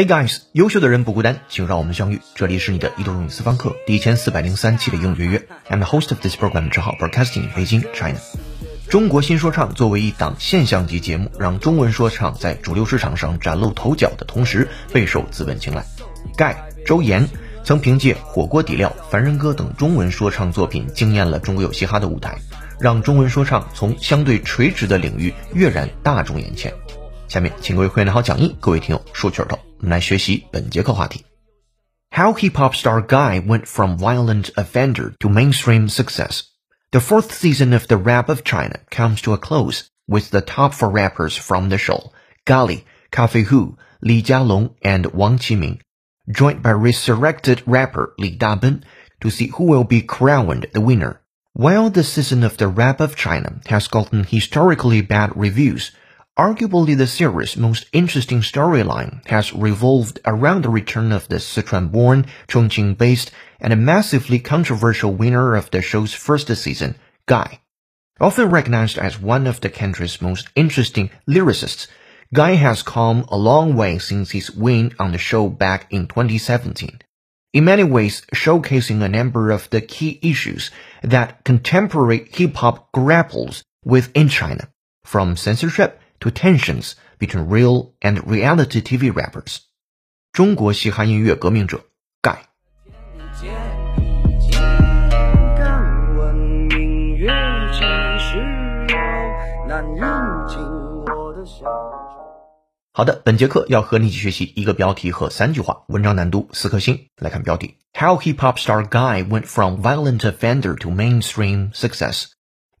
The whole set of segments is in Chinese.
Hey guys，优秀的人不孤单，请让我们相遇。这里是你的移动英语私房课第一千四百零三期的英语约约。I'm the host of this program，只好 broadcasting in Beijing, China。中国新说唱作为一档现象级节目，让中文说唱在主流市场上崭露头角的同时，备受资本青睐。盖周岩曾凭借《火锅底料》《凡人歌》等中文说唱作品，惊艳了中国有嘻哈的舞台，让中文说唱从相对垂直的领域跃然大众眼前。下面，请各位会员好讲义，各位听友竖起耳朵。我们来学习本节课话题：How hip hop star Guy went from violent offender to mainstream success. The fourth season of the Rap of China comes to a close with the top four rappers from the show, Gali, Cafe Hu, Li Jialong, and Wang Qiming, joined by resurrected rapper Li Daben to see who will be crowned the winner. While the season of the Rap of China has gotten historically bad reviews, Arguably, the series' most interesting storyline has revolved around the return of the Sichuan-born, Chongqing-based, and massively controversial winner of the show's first season, Guy. Often recognized as one of the country's most interesting lyricists, Guy has come a long way since his win on the show back in 2017. In many ways, showcasing a number of the key issues that contemporary hip-hop grapples with in China, from censorship to tensions between real and reality TV rappers。中国嘻哈音乐革命者盖。好的，本节课要和你一起学习一个标题和三句话，文章难度四颗星。来看标题：How hip hop star Guy went from violent offender to mainstream success。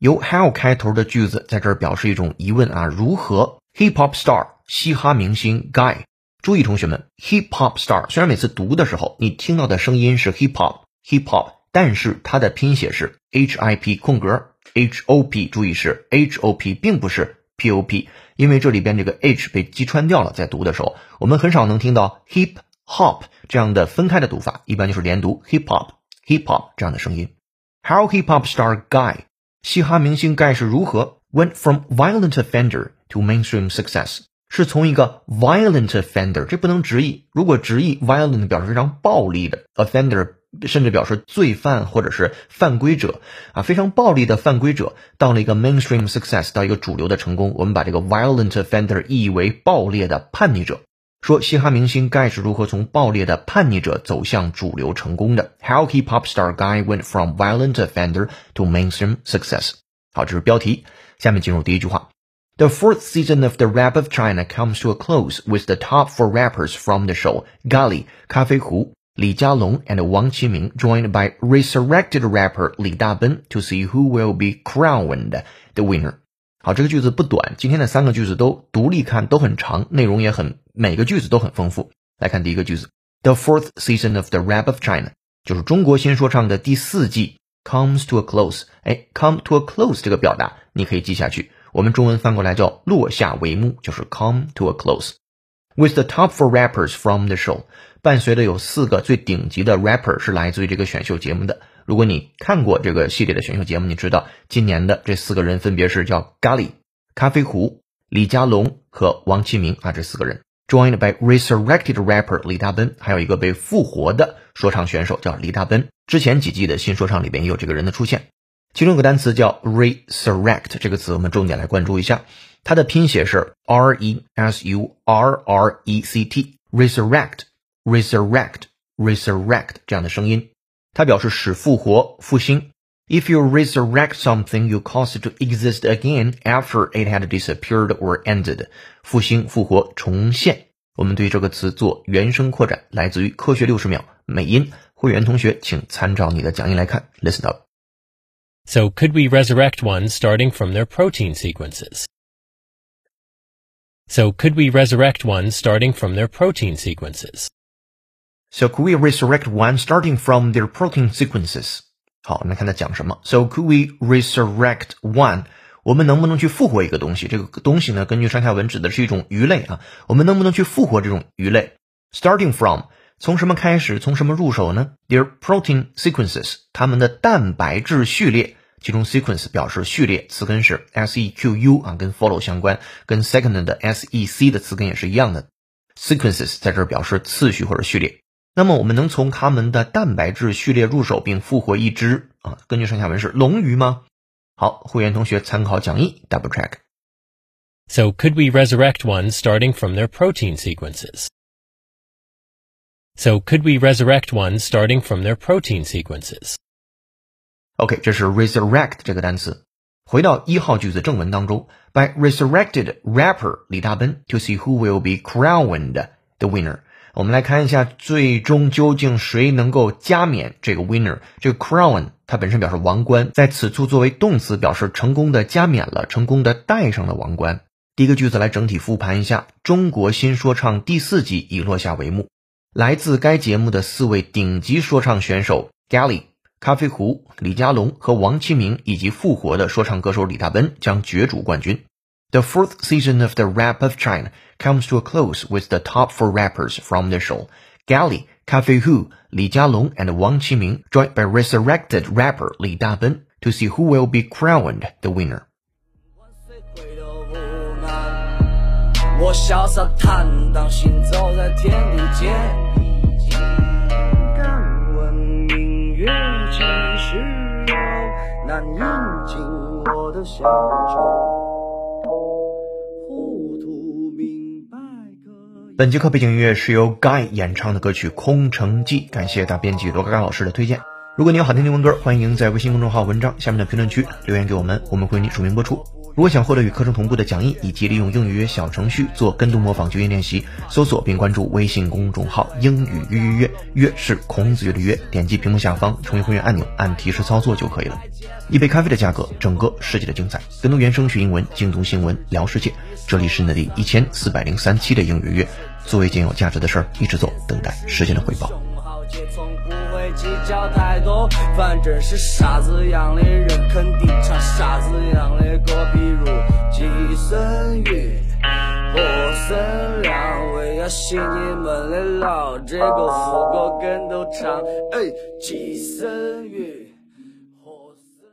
由 how 开头的句子在这儿表示一种疑问啊，如何 hip hop star 嘻哈明星 guy？注意同学们，hip hop star 虽然每次读的时候你听到的声音是 hip hop hip hop，但是它的拼写是 h i p 空格 h o p，注意是 h o p，并不是 p o p，因为这里边这个 h 被击穿掉了，在读的时候我们很少能听到 hip hop 这样的分开的读法，一般就是连读 hip hop hip hop 这样的声音。How hip hop star guy？嘻哈明星盖是如何 went from violent offender to mainstream success？是从一个 violent offender，这不能直译。如果直译 violent 表示非常暴力的 offender，甚至表示罪犯或者是犯规者啊，非常暴力的犯规者，到了一个 mainstream success，到一个主流的成功，我们把这个 violent offender 译为暴烈的叛逆者。说嘻哈明星盖是如何从暴烈的叛逆者走向主流成功的？How hip hop star Guy went from violent offender to mainstream success。好，这是标题。下面进入第一句话。The fourth season of the Rap of China comes to a close with the top four rappers from the show, Gali, 咖啡壶, Li Jialong, and Wang Qiming, joined by resurrected rapper Li Daben to see who will be crowned the winner. 好，这个句子不短，今天的三个句子都独立看都很长，内容也很，每个句子都很丰富。来看第一个句子，The fourth season of the Rap of China，就是中国新说唱的第四季，comes to a close。哎，come to a close 这个表达你可以记下去，我们中文翻过来叫落下帷幕，就是 come to a close。With the top four rappers from the show，伴随着有四个最顶级的 rapper 是来自于这个选秀节目的。如果你看过这个系列的选秀节目，你知道今年的这四个人分别是叫咖喱、咖啡壶、李佳隆和王启明啊，这四个人 joined by resurrected rapper 李大奔，还有一个被复活的说唱选手叫李大奔。之前几季的新说唱里边也有这个人的出现。其中有个单词叫 resurrect，这个词我们重点来关注一下，它的拼写是 r e s u r r e c t，resurrect，resurrect，resurrect 这样的声音。它表示使复活、复兴。If you resurrect something, you cause it to exist again after it had disappeared or ended. 复兴、复活、重现。我们对这个词做原声扩展，来自于科学六十秒美音。会员同学，请参照你的讲义来看。Listen up. So could we resurrect one starting from their protein sequences? So could we resurrect one starting from their protein sequences? So could we resurrect one starting from their protein sequences? 好，我们看它讲什么。So could we resurrect one？我们能不能去复活一个东西？这个东西呢，根据上下文指的是一种鱼类啊。我们能不能去复活这种鱼类？Starting from 从什么开始？从什么入手呢？Their protein sequences，它们的蛋白质序列。其中 sequence 表示序列，词根是 sequ 啊，跟 follow 相关，跟 second 的 sec 的词根也是一样的。sequences 在这儿表示次序或者序列。那么我们能从它们的蛋白质序列入手，并复活一只啊，根据上下文是龙鱼吗？好，会员同学参考讲义 double check。So could we resurrect one starting from their protein sequences? So could we resurrect one starting from their protein sequences? OK，这是 resurrect 这个单词。回到一号句子正文当中，by resurrected rapper 李大奔 to see who will be crowned the winner。 我们来看一下，最终究竟谁能够加冕这个 winner？这个 crown 它本身表示王冠，在此处作为动词，表示成功的加冕了，成功的戴上了王冠。第一个句子来整体复盘一下，中国新说唱第四季已落下帷幕。来自该节目的四位顶级说唱选手 Gally、咖啡壶、李佳隆和王启明，以及复活的说唱歌手李大奔将角逐冠军。The fourth season of the Rap of China comes to a close with the top four rappers from the show. Gally, Cafe Hu, Li Jialong, and Wang Qiming joined by resurrected rapper Li Daben to see who will be crowned the winner. 我潇洒坦荡，行走在天地间。敢问明月几时有？难饮尽我的乡愁。 本节课背景音乐是由 Guy 演唱的歌曲《空城计》，感谢大编辑罗嘎嘎老师的推荐。如果你有好听的文歌，欢迎在微信公众号文章下面的评论区留言给我们，我们会为你署名播出。如果想获得与课程同步的讲义，以及利用英语约小程序做跟读模仿纠音练习，搜索并关注微信公众号“英语约约约”，约是孔子约的约，点击屏幕下方成为会员按钮，按提示操作就可以了。一杯咖啡的价格，整个世界的精彩。跟读原声学英文，精读新闻聊世界。这里是你的第一千四百零三期的英语约。做一件有价值的事儿，一直做，等待时间的回报。计较太多，反正是傻子样的人肯定唱傻子样的歌，比如寄生鱼、火生亮，为要洗你们的脑，这个副歌跟都唱，哎，寄生鱼、火生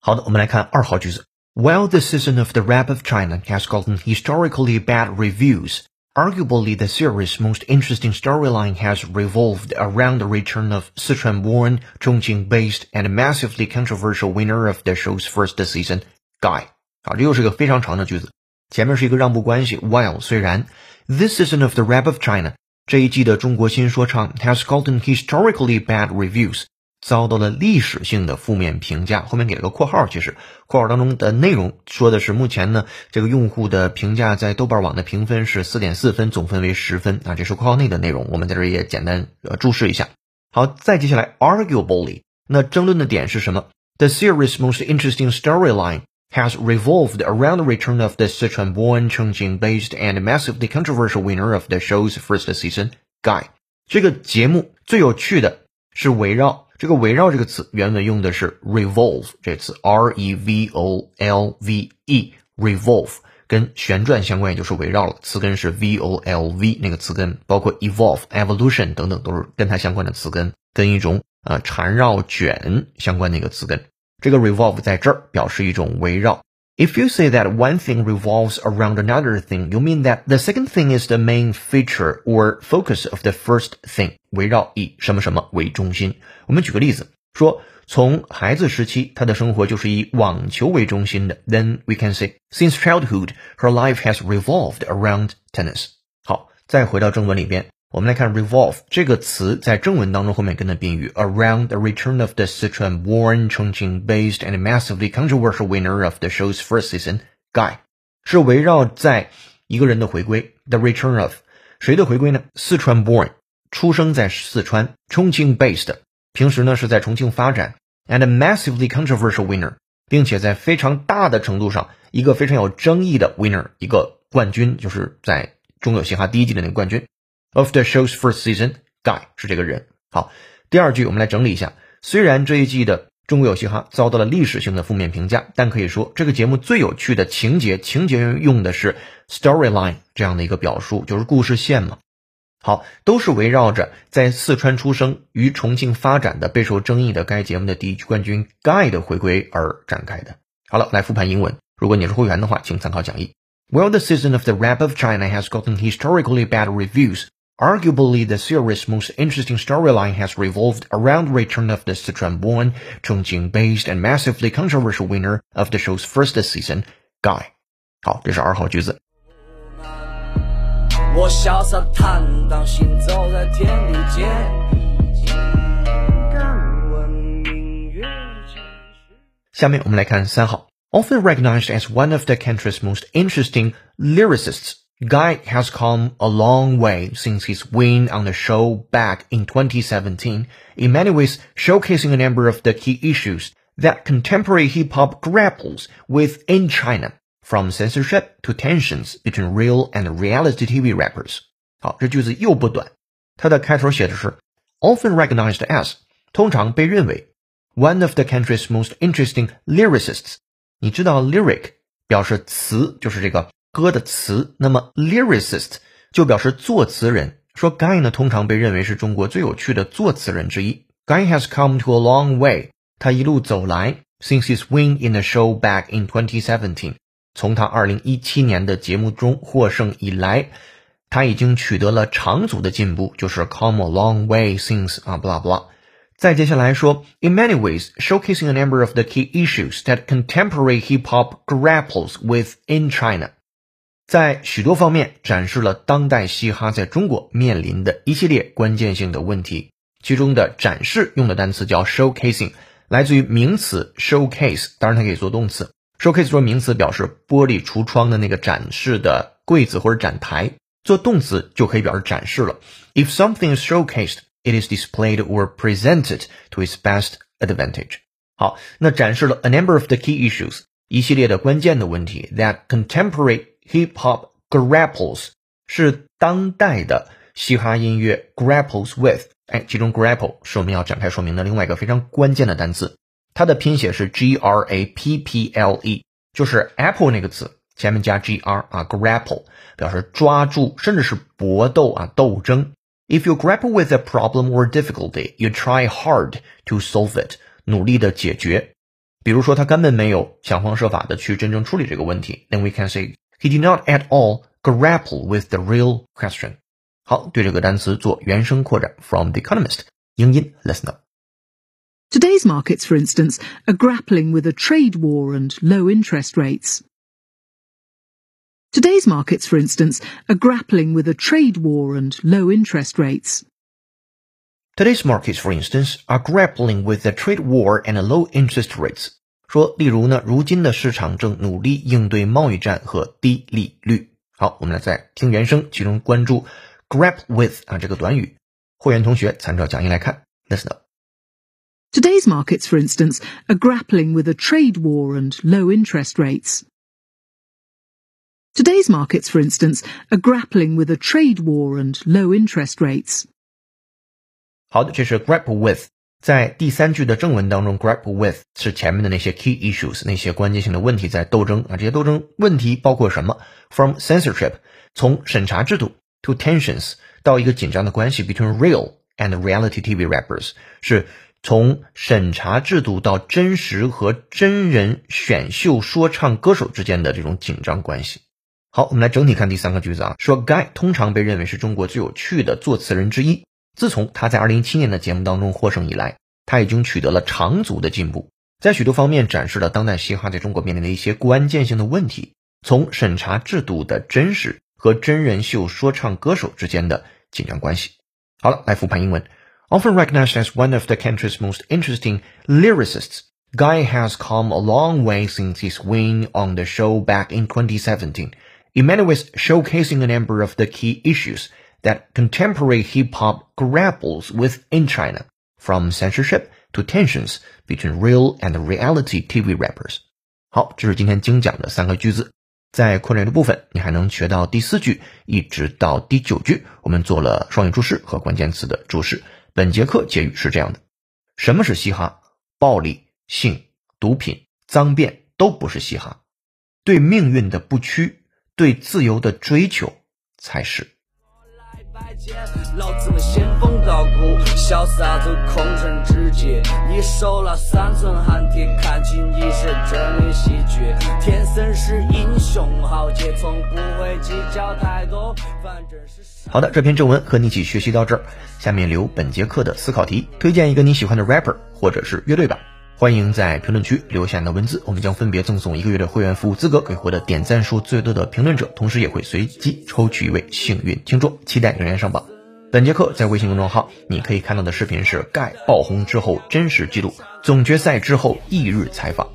好的，我们来看二号句子。While the season of the Rap of China has gotten historically bad reviews, Arguably, the series' most interesting storyline has revolved around the return of Sichuan-born, Chongqing-based, and massively controversial winner of the show's first season, Guy。好，这又是一个非常长的句子，前面是一个让步关系。While 虽然 this season of the Rap of China 这一季的中国新说唱 has gotten historically bad reviews， 遭到了历史性的负面评价，后面给了个括号，其实括号当中的内容说的是目前呢，这个用户的评价在豆瓣网的评分是四点四分，总分为十分啊，这是括号内的内容，我们在这儿也简单呃注释一下。好，再接下来，arguably，那争论的点是什么？The series' most interesting storyline has revolved around the return of the Sichuan-born, Chongqing-based, and massively controversial winner of the show's first season, Guy。这个节目最有趣的是围绕。这个围绕这个词原文用的是 revolve 这词，r e v o l v e，revolve 跟旋转相关，也就是围绕了。词根是 v o l v 那个词根，包括 evolve、evolution 等等都是跟它相关的词根，跟一种呃缠绕卷相关的一个词根。这个 revolve 在这儿表示一种围绕。If you say that one thing revolves around another thing, you mean that the second thing is the main feature or focus of the first thing. 围绕以什么什么为中心。我们举个例子，说从孩子时期，他的生活就是以网球为中心的。Then we can say, since childhood, her life has revolved around tennis. 好，再回到正文里边。 我们来看 revolve 这个词在正文当中后面跟的宾语 around the return of the Sichuan-born, Chongqing-based and massively controversial winner of the show's first season, Guy，是围绕在一个人的回归，the return of 谁的回归呢？四川 born，出生在四川，Chongqing-based，平时呢是在重庆发展，and massively controversial winner，并且在非常大的程度上一个非常有争议的 winner，一个冠军，就是在中有嘻哈第一季的那个冠军。Of the show's first season, Guy 是这个人。好，第二句我们来整理一下。虽然这一季的中国有嘻哈遭到了历史性的负面评价，但可以说这个节目最有趣的情节，情节用的是 storyline 这样的一个表述，就是故事线嘛。好，都是围绕着在四川出生、于重庆发展的备受争议的该节目的第一季冠军 Guy 的回归而展开的。好了，来复盘英文。如果你是会员的话，请参考讲义。While the season of the Rap of China has gotten historically bad reviews, arguably the series' most interesting storyline has revolved around the return of the Sichuan-born, Chongqing-based, and massively controversial winner of the show's first season, Guy. 好，这是二号句子。我潇洒坦荡，行走在天地间。下面我们来看三号。Often recognized as one of the country's most interesting lyricists, Guy has come a long way since his win on the show back in 2017, in many ways showcasing a number of the key issues that contemporary hip hop grapples with in China from censorship to tensions between real and reality TV rappers。好，这句子又不短，它的开头写的是 often recognized as，通常被认为 one of the country's most interesting lyricists。你知道 lyric 表示词，就是这个 歌的词，那么 lyricist 就表示作词人。说 Guy 呢，通常被认为是中国最有趣的作词人之一。Guy has come to a long way，他一路走来，since his win in the show back in 2017。从他二零一七年的节目中获胜以来，他已经取得了长足的进步，就是 come a long way since 啊，blah blah。再接下来说，in many ways showcasing a number of the key issues that contemporary hip hop grapples with in China， 在许多方面展示了当代嘻哈在中国面临的一系列关键性的问题。其中的展示用的单词叫 showcasing，来自于名词 showcase，当然它可以做动词。Showcase 做名词表示玻璃橱窗的那个展示的柜子或者展台，做动词就可以表示展示了。If something is showcased, it is displayed or presented to its best advantage。好，那展示了 a number of the key issues，一系列的关键的问题 that contemporary hip hop grapples 是当代的嘻哈音乐 grapples with。哎，其中 grapple 是我们要展开说明的另外一个非常关键的单词。它的拼写是 G R A P P L E，就是 apple 那个词前面加 G R 啊，grapple 表示抓住，甚至是搏斗啊，斗争。If you grapple with a problem or difficulty, you try hard to solve it，努力的解决。比如说他根本没有想方设法的去真正处理这个问题，then we can say he did not at all grapple with the real question。好，对这个单词做原声扩展，from The Economist，英音 listen up。Today's markets, for instance, are grappling with a trade war and low interest rates. Today's markets, for instance, are grappling with a trade war and low interest rates. Today's markets, for instance, are grappling with the trade war and low interest rates. 说，例如呢，如今的市场正努力应对贸易战和低利率。好，我们来再听原声，其中关注 grab with 啊这个短语。会员同学参照讲义来看，listen up。Today's markets, for instance, are grappling with a trade war and low interest rates. Today's markets, for instance, are grappling with a trade war and low interest rates. 好的，这是 grapple with。 在第三句的正文当中，grapple with 是前面的那些 key issues，那些关键性的问题在斗争啊。这些斗争问题包括什么？From censorship，从审查制度，to tensions，到一个紧张的关系 between real and reality TV rappers，是从审查制度到真实和真人选秀说唱歌手之间的这种紧张关系。好，我们来整体看第三个句子啊，说 Guy 通常被认为是中国最有趣的作词人之一。自从他在二零一七年的节目当中获胜以来，他已经取得了长足的进步，在许多方面展示了当代嘻哈在中国面临的一些关键性的问题，从审查制度的真实和真人秀说唱歌手之间的紧张关系。好了，来复盘英文。Often recognized as one of the country's most interesting lyricists, Guy has come a long way since his win on the show back in 2017, in many ways showcasing a number of the key issues that contemporary hip hop grapples with in China, from censorship to tensions between real and reality TV rappers. 好，这是今天精讲的三个句子。在扩展的部分，你还能学到第四句一直到第九句，我们做了双语注释和关键词的注释。本节课结语是这样的：什么是嘻哈？暴力、性、毒品、脏辫都不是嘻哈，对命运的不屈，对自由的追求才是。老子们仙风道骨，潇洒走空城之界。你手拿三寸寒铁，看清一身真理喜剧。天生是英雄豪杰，从不会计较太多。反正是好的，这篇正文和你一起学习到这儿，下面留本节课的思考题，推荐一个你喜欢的 rapper 或者是乐队吧。欢迎在评论区留下你的文字，我们将分别赠送一个月的会员服务资格给获得点赞数最多的评论者，同时也会随机抽取一位幸运听众，期待留言上榜。本节课在微信公众号你可以看到的视频是盖爆红之后真实记录，总决赛之后翌日采访。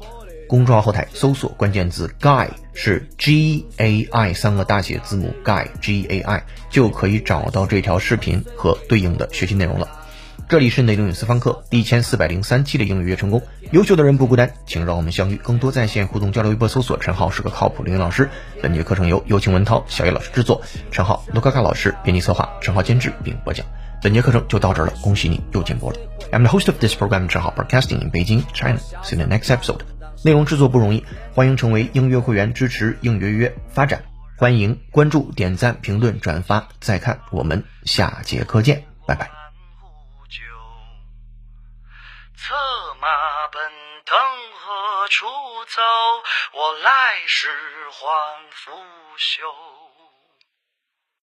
公众号后台搜索关键字 “guy” 是 G A I 三个大写字母 “guy” G A I 就可以找到这条视频和对应的学习内容了。这里是内容与私方课第一千四百零三期的英语约成功，优秀的人不孤单，请让我们相遇，更多在线互动交流。微博搜索陈浩是个靠谱的英语老师。本节课程由有请文涛、小叶老师制作，陈浩、卢卡卡老师编辑策划，陈浩监制并播讲。本节课程就到这儿了，恭喜你又进步了。I'm the host of this program, 陈浩 Broadcasting in Beijing, China. See you in the next episode. 内容制作不容易，欢迎成为应约会员，支持应约约发展。欢迎关注、点赞、评论、转发、再看。我们下节课见，拜拜。策马奔腾何处走？我来时还拂袖。